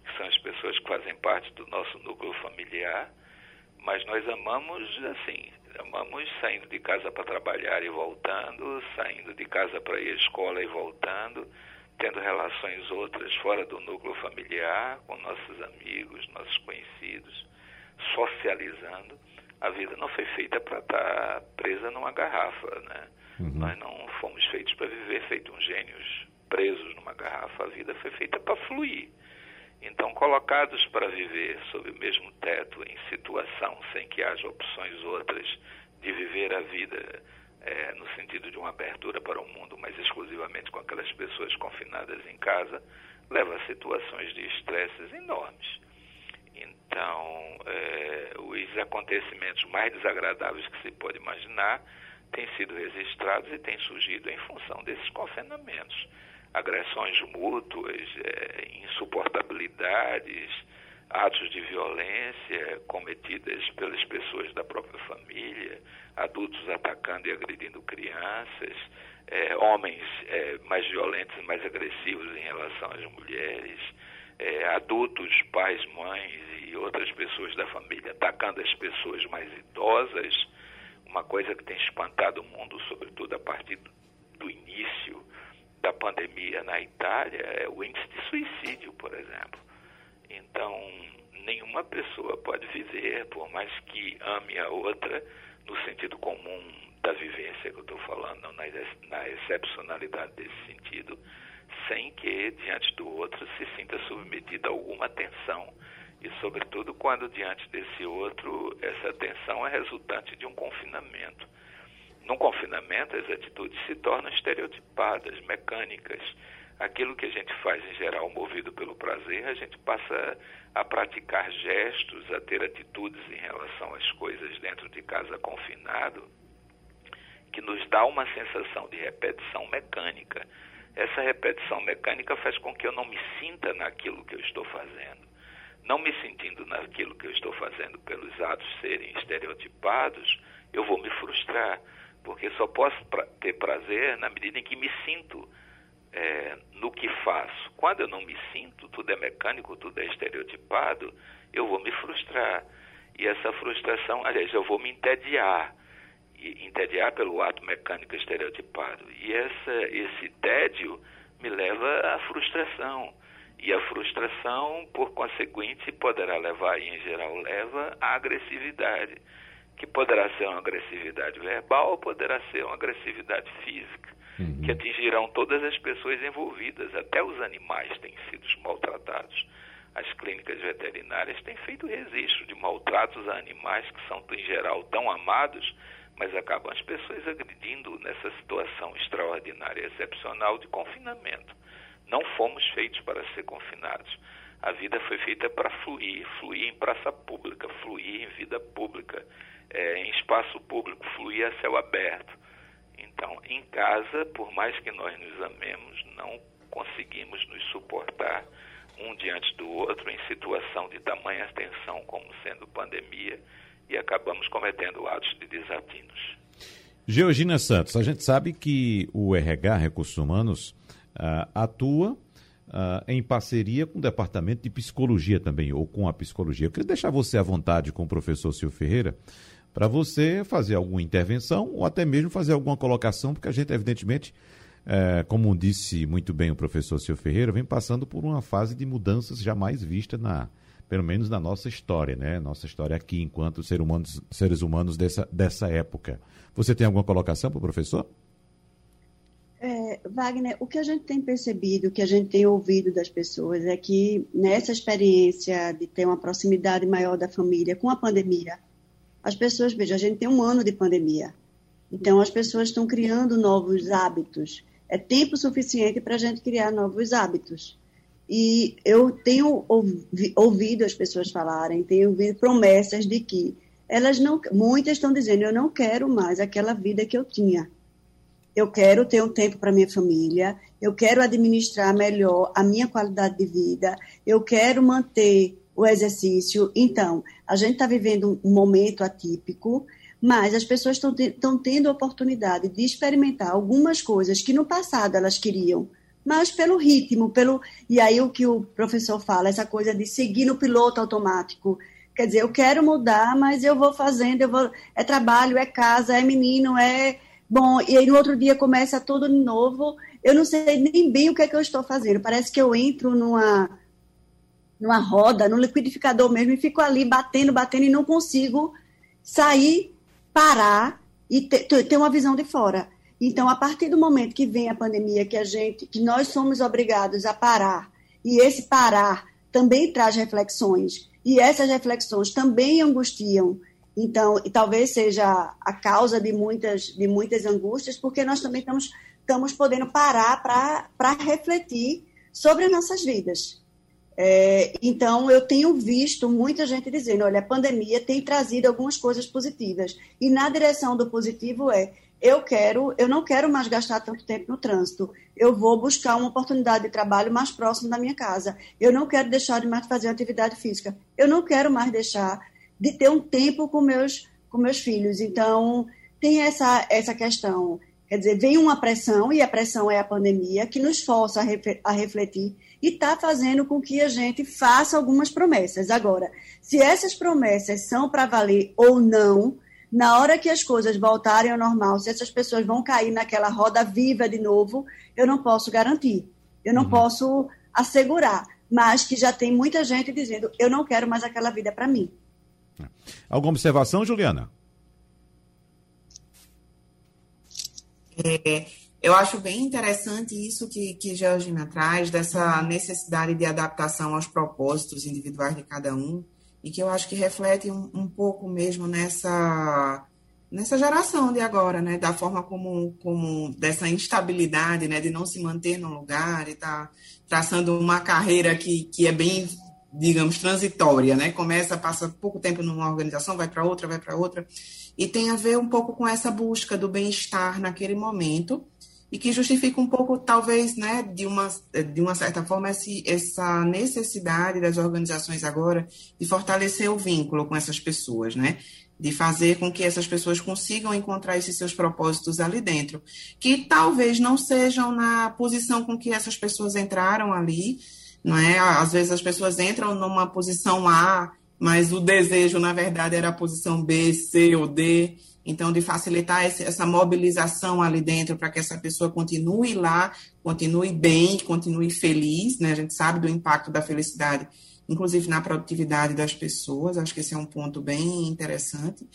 que são as pessoas que fazem parte do nosso núcleo familiar, mas nós amamos assim, amamos saindo de casa para trabalhar e voltando, saindo de casa para ir à escola e voltando, tendo relações outras fora do núcleo familiar, com nossos amigos, nossos conhecidos, socializando. A vida não foi feita para estar presa numa garrafa, né? Uhum. Nós não fomos feitos para viver feito uns gênios presos numa garrafa. A vida foi feita para fluir. Então, colocados para viver sob o mesmo teto, em situação sem que haja opções outras de viver a vida é, no sentido de uma abertura para o mundo, mas exclusivamente com aquelas pessoas confinadas em casa, leva a situações de estresses enormes. Então, é, os acontecimentos mais desagradáveis que se pode imaginar têm sido registrados e têm surgido em função desses confinamentos. Agressões mútuas, é, insuportabilidades, atos de violência cometidas pelas pessoas da própria família, adultos atacando e agredindo crianças, é, homens é, mais violentos e mais agressivos em relação às mulheres, é, adultos, pais, mães e outras pessoas da família atacando as pessoas mais idosas, uma coisa que tem espantado o mundo, sobretudo a partir do início da pandemia na Itália, é o índice de suicídio, por exemplo. Então, nenhuma pessoa pode viver, por mais que ame a outra, no sentido comum da vivência que eu estou falando, na, na excepcionalidade desse sentido, sem que, diante do outro, se sinta submetido a alguma tensão. E, sobretudo, quando diante desse outro, essa tensão é resultante de um confinamento. Num confinamento, as atitudes se tornam estereotipadas, mecânicas aquilo que a gente faz em geral movido pelo prazer, a gente passa a praticar gestos, a ter atitudes em relação às coisas dentro de casa confinado, que nos dá uma sensação de repetição mecânica. Essa repetição mecânica faz com que eu não me sinta naquilo que eu estou fazendo. Não me sentindo naquilo que eu estou fazendo pelos atos serem estereotipados, eu vou me frustrar, porque só posso pra ter prazer na medida em que me sinto é, no que faço. Quando eu não me sinto, tudo é mecânico, tudo é estereotipado, eu vou me frustrar. E essa frustração, aliás, eu vou me entediar. E entediar pelo ato mecânico estereotipado. E essa, esse tédio me leva à frustração. E a frustração, por conseguinte, poderá levar, e em geral leva, à agressividade, que poderá ser uma agressividade verbal ou poderá ser uma agressividade física uhum. que atingirão todas as pessoas envolvidas, até os animais têm sido maltratados. As clínicas veterinárias têm feito registro de maltratos a animais que são, em geral, tão amados, mas acabam as pessoas agredindo nessa situação extraordinária, excepcional de confinamento. Não fomos feitos para ser confinados. A vida foi feita para fluir, fluir em praça pública, fluir em vida pública, é, em espaço público, fluir a céu aberto. Então, em casa, por mais que nós nos amemos, não conseguimos nos suportar um diante do outro em situação de tamanha tensão como sendo pandemia e acabamos cometendo atos de desatinos. Georgina Santos, a gente sabe que o RH, Recursos Humanos, uh, atua uh, em parceria com o Departamento de Psicologia também, ou com a Psicologia. Eu queria deixar você à vontade com o professor Silvio Ferreira para você fazer alguma intervenção ou até mesmo fazer alguma colocação, porque a gente, evidentemente, é, como disse muito bem o professor Silvio Ferreira, vem passando por uma fase de mudanças jamais vista na, pelo menos na nossa história, né? Nossa história aqui, enquanto ser humanos, seres humanos dessa, dessa época. Você tem alguma colocação para o professor? É, Wagner, o que a gente tem percebido, o que a gente tem ouvido das pessoas é que nessa experiência de ter uma proximidade maior da família com a pandemia, as pessoas, veja, a gente tem um ano de pandemia. Então, as pessoas estão criando novos hábitos. É tempo suficiente para a gente criar novos hábitos. E eu tenho ouvi, ouvido as pessoas falarem, tenho ouvido promessas de que elas não, muitas estão dizendo, eu não quero mais aquela vida que eu tinha. Eu quero ter um tempo para minha família, eu quero administrar melhor a minha qualidade de vida, eu quero manter o exercício. Então, a gente está vivendo um momento atípico, mas as pessoas estão tendo a oportunidade de experimentar algumas coisas que no passado elas queriam, mas pelo ritmo, pelo e aí o que o professor fala, essa coisa de seguir no piloto automático. Quer dizer, eu quero mudar, mas eu vou fazendo, eu vou é trabalho, é casa, é menino, é bom, e aí no outro dia começa tudo de novo. Eu não sei nem bem o que é que eu estou fazendo. Parece que eu entro numa numa roda, no liquidificador mesmo e fico ali batendo, batendo e não consigo sair, parar e ter, ter uma visão de fora. Então, a partir do momento que vem a pandemia, que a gente, que nós somos obrigados a parar, e esse parar também traz reflexões, e essas reflexões também angustiam. Então, e talvez seja a causa de muitas, de muitas angústias, porque nós também estamos, estamos podendo parar para refletir sobre as nossas vidas. É, então, eu tenho visto muita gente dizendo: olha, a pandemia tem trazido algumas coisas positivas. E na direção do positivo é eu quero, eu não quero mais gastar tanto tempo no trânsito. Eu vou buscar uma oportunidade de trabalho mais próximo da minha casa. Eu não quero deixar de mais fazer atividade física. Eu não quero mais deixar de ter um tempo com meus com meus filhos. Então, tem essa essa questão. Quer dizer, vem uma pressão, e a pressão é a pandemia, que nos força a, refletir e está fazendo com que a gente faça algumas promessas. Agora, se essas promessas são para valer ou não, na hora que as coisas voltarem ao normal, se essas pessoas vão cair naquela roda viva de novo, eu não posso garantir, eu não uhum. posso assegurar, mas que já tem muita gente dizendo: eu não quero mais aquela vida para mim. Alguma observação, Juliana? É, eu acho bem interessante isso que, que Georgina traz, dessa necessidade de adaptação aos propósitos individuais de cada um e que eu acho que reflete um, um pouco mesmo nessa nessa geração de agora, né, da forma como, como dessa instabilidade, né, de não se manter no lugar e tá traçando uma carreira que, que é bem, digamos, transitória, né, começa, passa pouco tempo numa organização, vai para outra, vai para outra, e tem a ver um pouco com essa busca do bem-estar naquele momento, e que justifica um pouco, talvez, né, de uma, de uma certa forma, esse, essa necessidade das organizações agora de fortalecer o vínculo com essas pessoas, né? De fazer com que essas pessoas consigam encontrar esses seus propósitos ali dentro, que talvez não sejam na posição com que essas pessoas entraram ali, não é? Às vezes as pessoas entram numa posição A, mas o desejo, na verdade, era a posição B, C ou D. Então, de facilitar essa mobilização ali dentro para que essa pessoa continue lá, continue bem, continue feliz, né? A gente sabe do impacto da felicidade, inclusive na produtividade das pessoas. Acho que esse é um ponto bem interessante.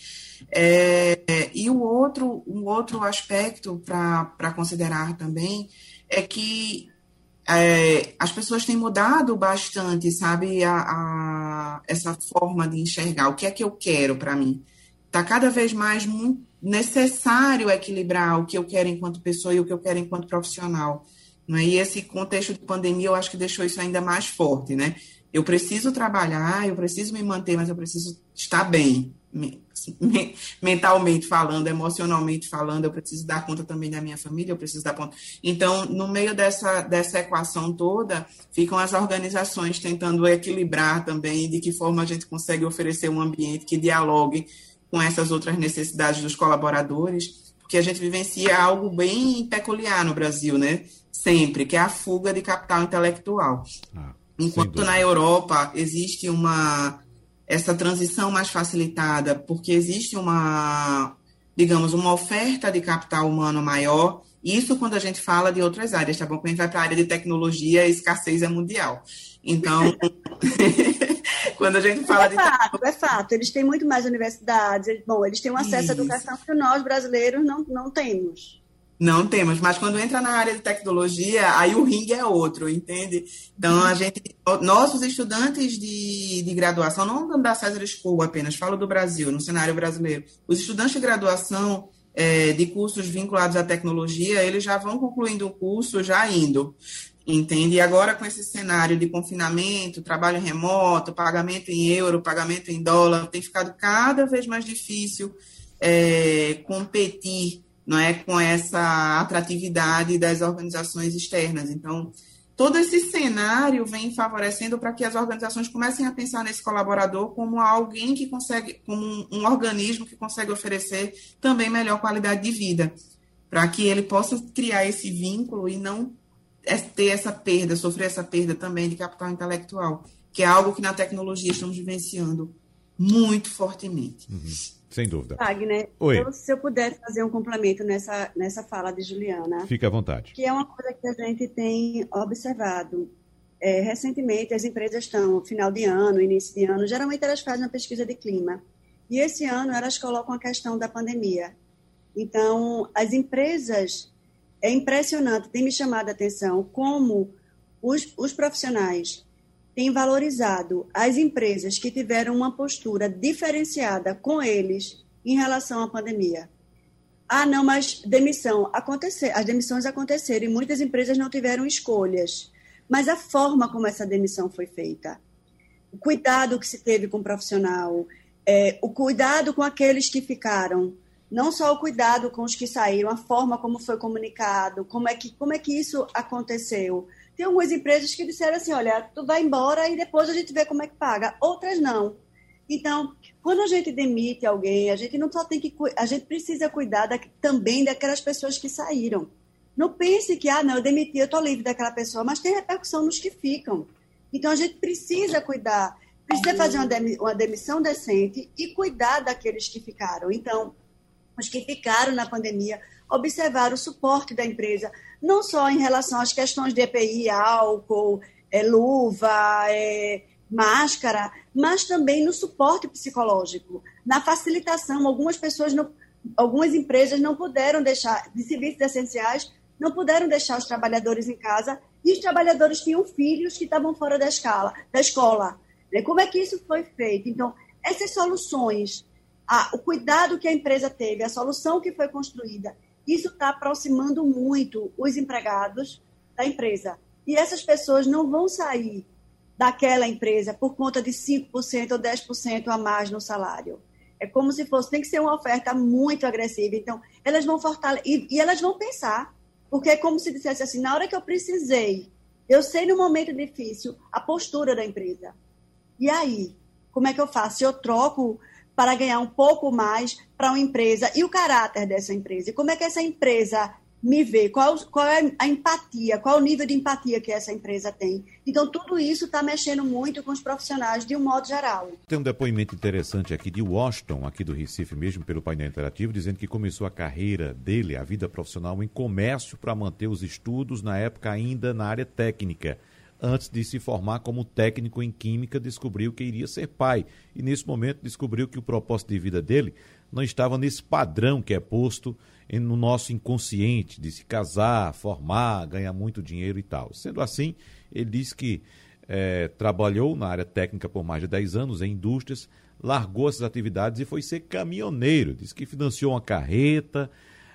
É, e o outro, um outro aspecto para considerar também é que é, as pessoas têm mudado bastante, sabe, a, a, essa forma de enxergar. O que é que eu quero para mim? Está cada vez mais necessário equilibrar o que eu quero enquanto pessoa e o que eu quero enquanto profissional. Não é? E esse contexto de pandemia, eu acho que deixou isso ainda mais forte, né? Eu preciso trabalhar, eu preciso me manter, mas eu preciso estar bem, mentalmente falando, emocionalmente falando, eu preciso dar conta também da minha família, eu preciso dar conta. Então, no meio dessa, dessa equação toda, ficam as organizações tentando equilibrar também de que forma a gente consegue oferecer um ambiente que dialogue com essas outras necessidades dos colaboradores, porque a gente vivencia algo bem peculiar no Brasil, né? Sempre, que é a fuga de capital intelectual. Ah, Enquanto na Europa existe uma essa transição mais facilitada, porque existe uma, digamos, uma oferta de capital humano maior, isso quando a gente fala de outras áreas, tá bom? Quando a gente vai para a área de tecnologia, a escassez é mundial. Então, Quando a gente fala é de. Fato, é fato, eles têm muito mais universidades, bom, eles têm um acesso Isso. à educação que nós brasileiros não, não temos. Não temos, mas quando entra na área de tecnologia, aí o ringue é outro, entende? Então, a gente, nossos estudantes de, de graduação, não da César School apenas, falo do Brasil, no cenário brasileiro, os estudantes de graduação é, de cursos vinculados à tecnologia, eles já vão concluindo o curso, já indo Entende? E agora, com esse cenário de confinamento, trabalho remoto, pagamento em euro, pagamento em dólar, tem ficado cada vez mais difícil é, competir não é, com essa atratividade das organizações externas. Então, todo esse cenário vem favorecendo para que as organizações comecem a pensar nesse colaborador como alguém que consegue, como um, um organismo que consegue oferecer também melhor qualidade de vida, para que ele possa criar esse vínculo e não ter essa perda, sofrer essa perda também de capital intelectual, que é algo que na tecnologia estamos vivenciando muito fortemente. Uhum. Sem dúvida. Wagner, Oi. Eu, se eu puder fazer um complemento nessa, nessa fala de Juliana. Fique à vontade. Que é uma coisa que a gente tem observado. É, recentemente, as empresas estão, final de ano, início de ano, geralmente elas fazem uma pesquisa de clima. E esse ano elas colocam a questão da pandemia. Então, as empresas, é impressionante, tem me chamado a atenção como os, os profissionais tem valorizado as empresas que tiveram uma postura diferenciada com eles em relação à pandemia. Ah, não, mas demissão acontecer, as demissões aconteceram e muitas empresas não tiveram escolhas. Mas a forma como essa demissão foi feita, o cuidado que se teve com o profissional, é, o cuidado com aqueles que ficaram, não só o cuidado com os que saíram, a forma como foi comunicado, como é que, como é que isso aconteceu. Tem algumas empresas que disseram assim, olha, tu vai embora e depois a gente vê como é que paga. Outras não. Então, quando a gente demite alguém, a gente não só tem que a gente precisa cuidar da, também daquelas pessoas que saíram. Não pense que ah, não, eu demiti, eu estou livre daquela pessoa, mas tem repercussão nos que ficam. Então a gente precisa cuidar, precisa fazer uma, uma demissão decente e cuidar daqueles que ficaram. Então, os que ficaram na pandemia, observar o suporte da empresa, não só em relação às questões de EPI, álcool, é, luva, é, máscara, mas também no suporte psicológico, na facilitação. Algumas pessoas, não, algumas empresas não puderam deixar, de serviços essenciais, não puderam deixar os trabalhadores em casa e os trabalhadores tinham filhos que estavam fora da escala, da escola. Né? Como é que isso foi feito? Então, essas soluções, a, o cuidado que a empresa teve, a solução que foi construída isso está aproximando muito os empregados da empresa. E essas pessoas não vão sair daquela empresa por conta de 5% ou 10% a mais no salário. É como se fosse, tem que ser uma oferta muito agressiva. Então, elas vão fortalecer, e, e elas vão pensar, porque é como se dissesse assim, na hora que eu precisei, eu sei no momento difícil a postura da empresa. E aí, como é que eu faço? Eu troco para ganhar um pouco mais para uma empresa e o caráter dessa empresa. E como é que essa empresa me vê? Qual, qual é a empatia? Qual o nível de empatia que essa empresa tem? Então, tudo isso está mexendo muito com os profissionais de um modo geral. Tem um depoimento interessante aqui de Washington, aqui do Recife mesmo, pelo painel interativo, dizendo que começou a carreira dele, a vida profissional, em comércio para manter os estudos, na época ainda na área técnica antes de se formar como técnico em química, descobriu que iria ser pai. E nesse momento descobriu que o propósito de vida dele não estava nesse padrão que é posto no nosso inconsciente de se casar, formar, ganhar muito dinheiro e tal. Sendo assim, ele disse que é, trabalhou na área técnica por mais de 10 anos em indústrias, largou essas atividades e foi ser caminhoneiro. Diz que financiou uma carreta,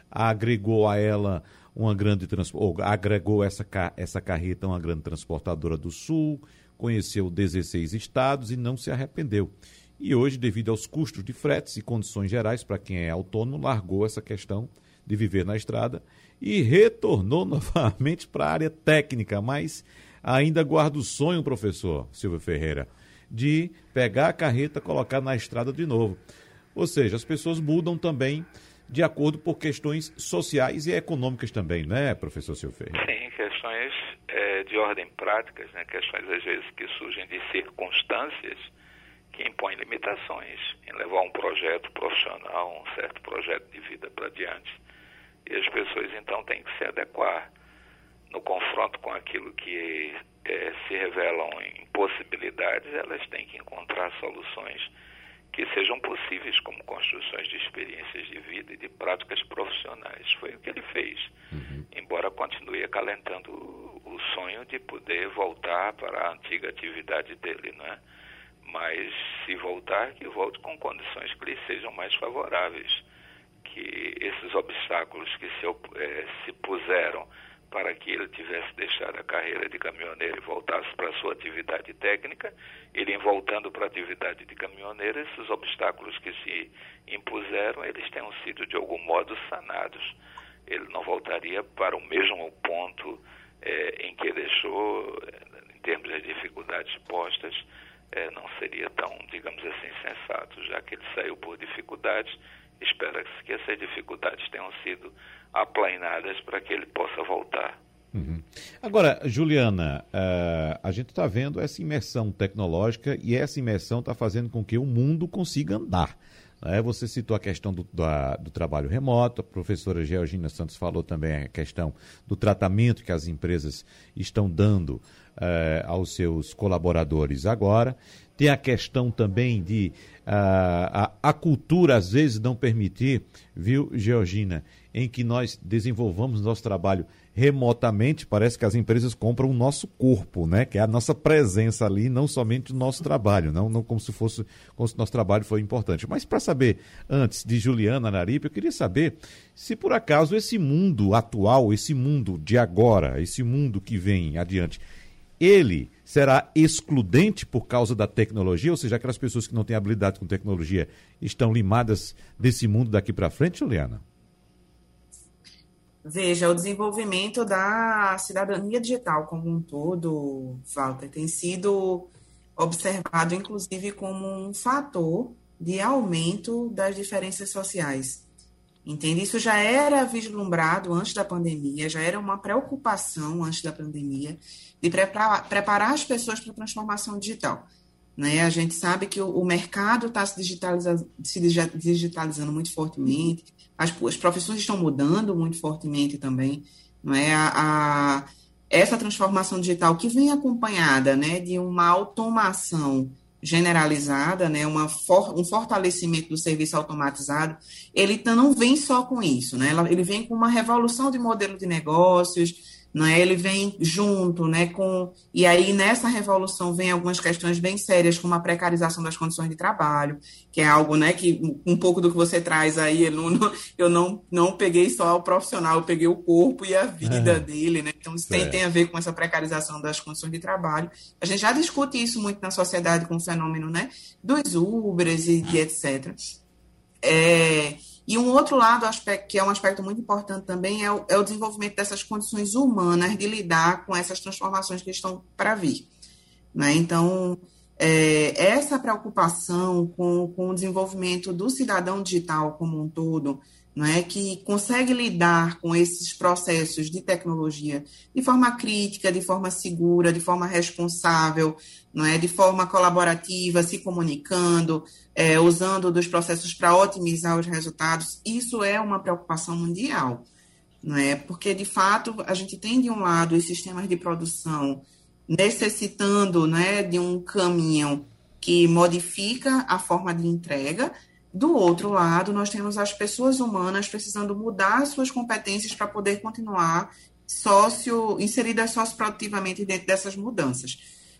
agregou a ela uma grande ou agregou essa, essa carreta a uma grande transportadora do Sul, conheceu 16 estados e não se arrependeu. E hoje, devido aos custos de fretes e condições gerais para quem é autônomo, largou essa questão de viver na estrada e retornou novamente para a área técnica, mas ainda guarda o sonho, professor Silvio Ferreira, de pegar a carreta, colocar na estrada de novo. Ou seja, as pessoas mudam também de acordo por questões sociais e econômicas também, né, professor Silveira? Sim, questões é, de ordem práticas, né, questões às vezes que surgem de circunstâncias que impõem limitações em levar um projeto profissional, um certo projeto de vida para diante. E as pessoas então têm que se adequar no confronto com aquilo que é, se revelam impossibilidades, elas têm que encontrar soluções que sejam possíveis como construções de experiências de vida e de práticas profissionais. Foi o que ele fez, uhum. embora continue acalentando o sonho de poder voltar para a antiga atividade dele, né? Mas se voltar, que volte com condições que lhe sejam mais favoráveis, que esses obstáculos que se, é, se puseram para que ele tivesse deixado a carreira de caminhoneiro e voltasse para a sua atividade técnica. Ele, voltando para a atividade de caminhoneiro, esses obstáculos que se impuseram, eles tenham sido de algum modo sanados. Ele não voltaria para o mesmo ponto é, em que deixou, em termos de dificuldades postas, é, não seria tão, digamos assim, sensato, já que ele saiu por dificuldades. Espera-se que essas dificuldades tenham sido aplainadas para que ele possa voltar. Uhum. Agora, Juliana, uh, a gente está vendo essa imersão tecnológica e essa imersão está fazendo com que o mundo consiga andar. Né? Você citou a questão do, da, do trabalho remoto, a professora Georgina Santos falou também a questão do tratamento que as empresas estão dando uh, aos seus colaboradores agora. Tem a questão também de uh, a, a cultura, às vezes, não permitir, viu, Georgina, em que nós desenvolvamos nosso trabalho remotamente, parece que as empresas compram o nosso corpo, né? Que é a nossa presença ali, não somente o nosso trabalho, não, não como se fosse como se nosso trabalho foi importante. Mas para saber, antes de Juliana Naripe, eu queria saber se por acaso esse mundo atual, esse mundo de agora, esse mundo que vem adiante, ele será excludente por causa da tecnologia, ou seja, aquelas pessoas que não têm habilidade com tecnologia estão limadas desse mundo daqui para frente, Juliana? Veja, o desenvolvimento da cidadania digital como um todo, Walter, tem sido observado, inclusive, como um fator de aumento das diferenças sociais. Entende? Isso já era vislumbrado antes da pandemia, já era uma preocupação antes da pandemia de preparar, preparar as pessoas para a transformação digital. Né? A gente sabe que o, o mercado está se, digitalizando, se digitalizando muito fortemente, as, as profissões estão mudando muito fortemente também. Não é? a, a essa transformação digital que vem acompanhada né, de uma automação generalizada, né, uma for, um fortalecimento do serviço automatizado, ele não vem só com isso, né, ele vem com uma revolução de modelo de negócios, né? Ele vem junto, né, com e aí nessa revolução vem algumas questões bem sérias como a precarização das condições de trabalho, que é algo, né, que um pouco do que você traz aí, eu não, eu não, não peguei só o profissional, eu peguei o corpo e a vida é. dele, né? Então isso tem, tem a ver com essa precarização das condições de trabalho. A gente já discute isso muito na sociedade com o fenômeno, né, dos Ubers e, e etc. É, e um outro lado, aspecto, que é um aspecto muito importante também, é o, é o desenvolvimento dessas condições humanas de lidar com essas transformações que estão para vir. Né? Então, é, essa preocupação com, com o desenvolvimento do cidadão digital como um todo, é que consegue lidar com esses processos de tecnologia de forma crítica, de forma segura, de forma responsável, não é de forma colaborativa, se comunicando, é, usando dos processos para otimizar os resultados. Isso é uma preocupação mundial, não é? Porque de fato a gente tem de um lado os sistemas de produção necessitando, né, de um caminho que modifica a forma de entrega do outro lado, nós temos as pessoas humanas precisando mudar suas competências para poder continuar sócio, inseridas socioprodutivamente dentro dessas mudanças.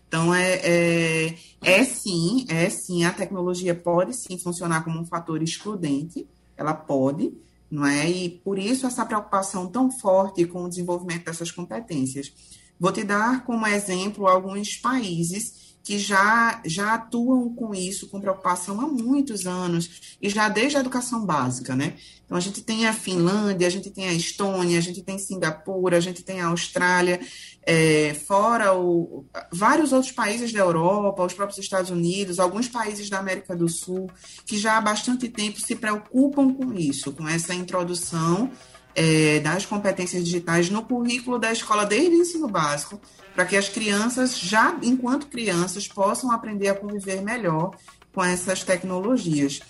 Então, é, é, é sim, é sim, a tecnologia pode sim funcionar como um fator excludente, ela pode, não é? E por isso essa preocupação tão forte com o desenvolvimento dessas competências. Vou te dar como exemplo alguns países que já, já atuam com isso, com preocupação há muitos anos, e já desde a educação básica, né? Então, a gente tem a Finlândia, a gente tem a Estônia, a gente tem Singapura, a gente tem a Austrália, é, fora o, vários outros países da Europa, os próprios Estados Unidos, alguns países da América do Sul, que já há bastante tempo se preocupam com isso, com essa introdução é, das competências digitais no currículo da escola desde o ensino básico, para que as crianças, já enquanto crianças, possam aprender a conviver melhor com essas tecnologias.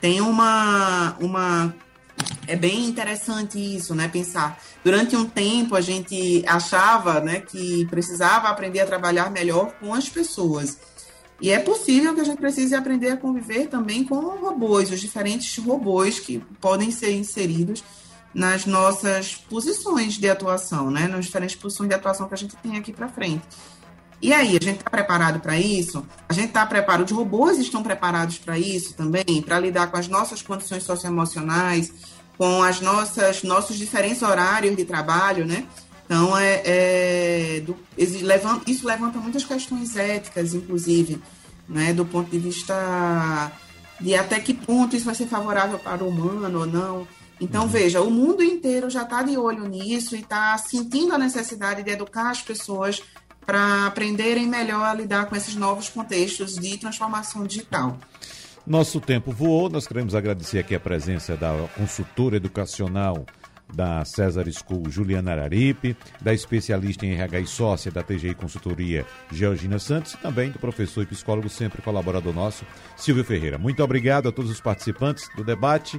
Tem uma, uma é bem interessante isso, né? Pensar. Durante um tempo a gente achava, né, que precisava aprender a trabalhar melhor com as pessoas. E é possível que a gente precise aprender a conviver também com robôs, os diferentes robôs que podem ser inseridos nas nossas posições de atuação, né? Nas diferentes posições de atuação que a gente tem aqui para frente. E aí, a gente está preparado para isso? A gente está preparado, os robôs estão preparados para isso também, para lidar com as nossas condições socioemocionais, com as nossas nossos diferentes horários de trabalho, né? Então, é, é do, isso levanta muitas questões éticas, inclusive, né, do ponto de vista de até que ponto isso vai ser favorável para o humano ou não. Então, uhum. veja, o mundo inteiro já está de olho nisso e está sentindo a necessidade de educar as pessoas para aprenderem melhor a lidar com esses novos contextos de transformação digital. Nosso tempo voou, nós queremos agradecer aqui a presença da consultora educacional da César School, Juliana Araripe, da especialista em RH e sócia da TGI Consultoria, Georgina Santos, e também do professor e psicólogo, sempre colaborador nosso, Silvio Ferreira. Muito obrigado a todos os participantes do debate.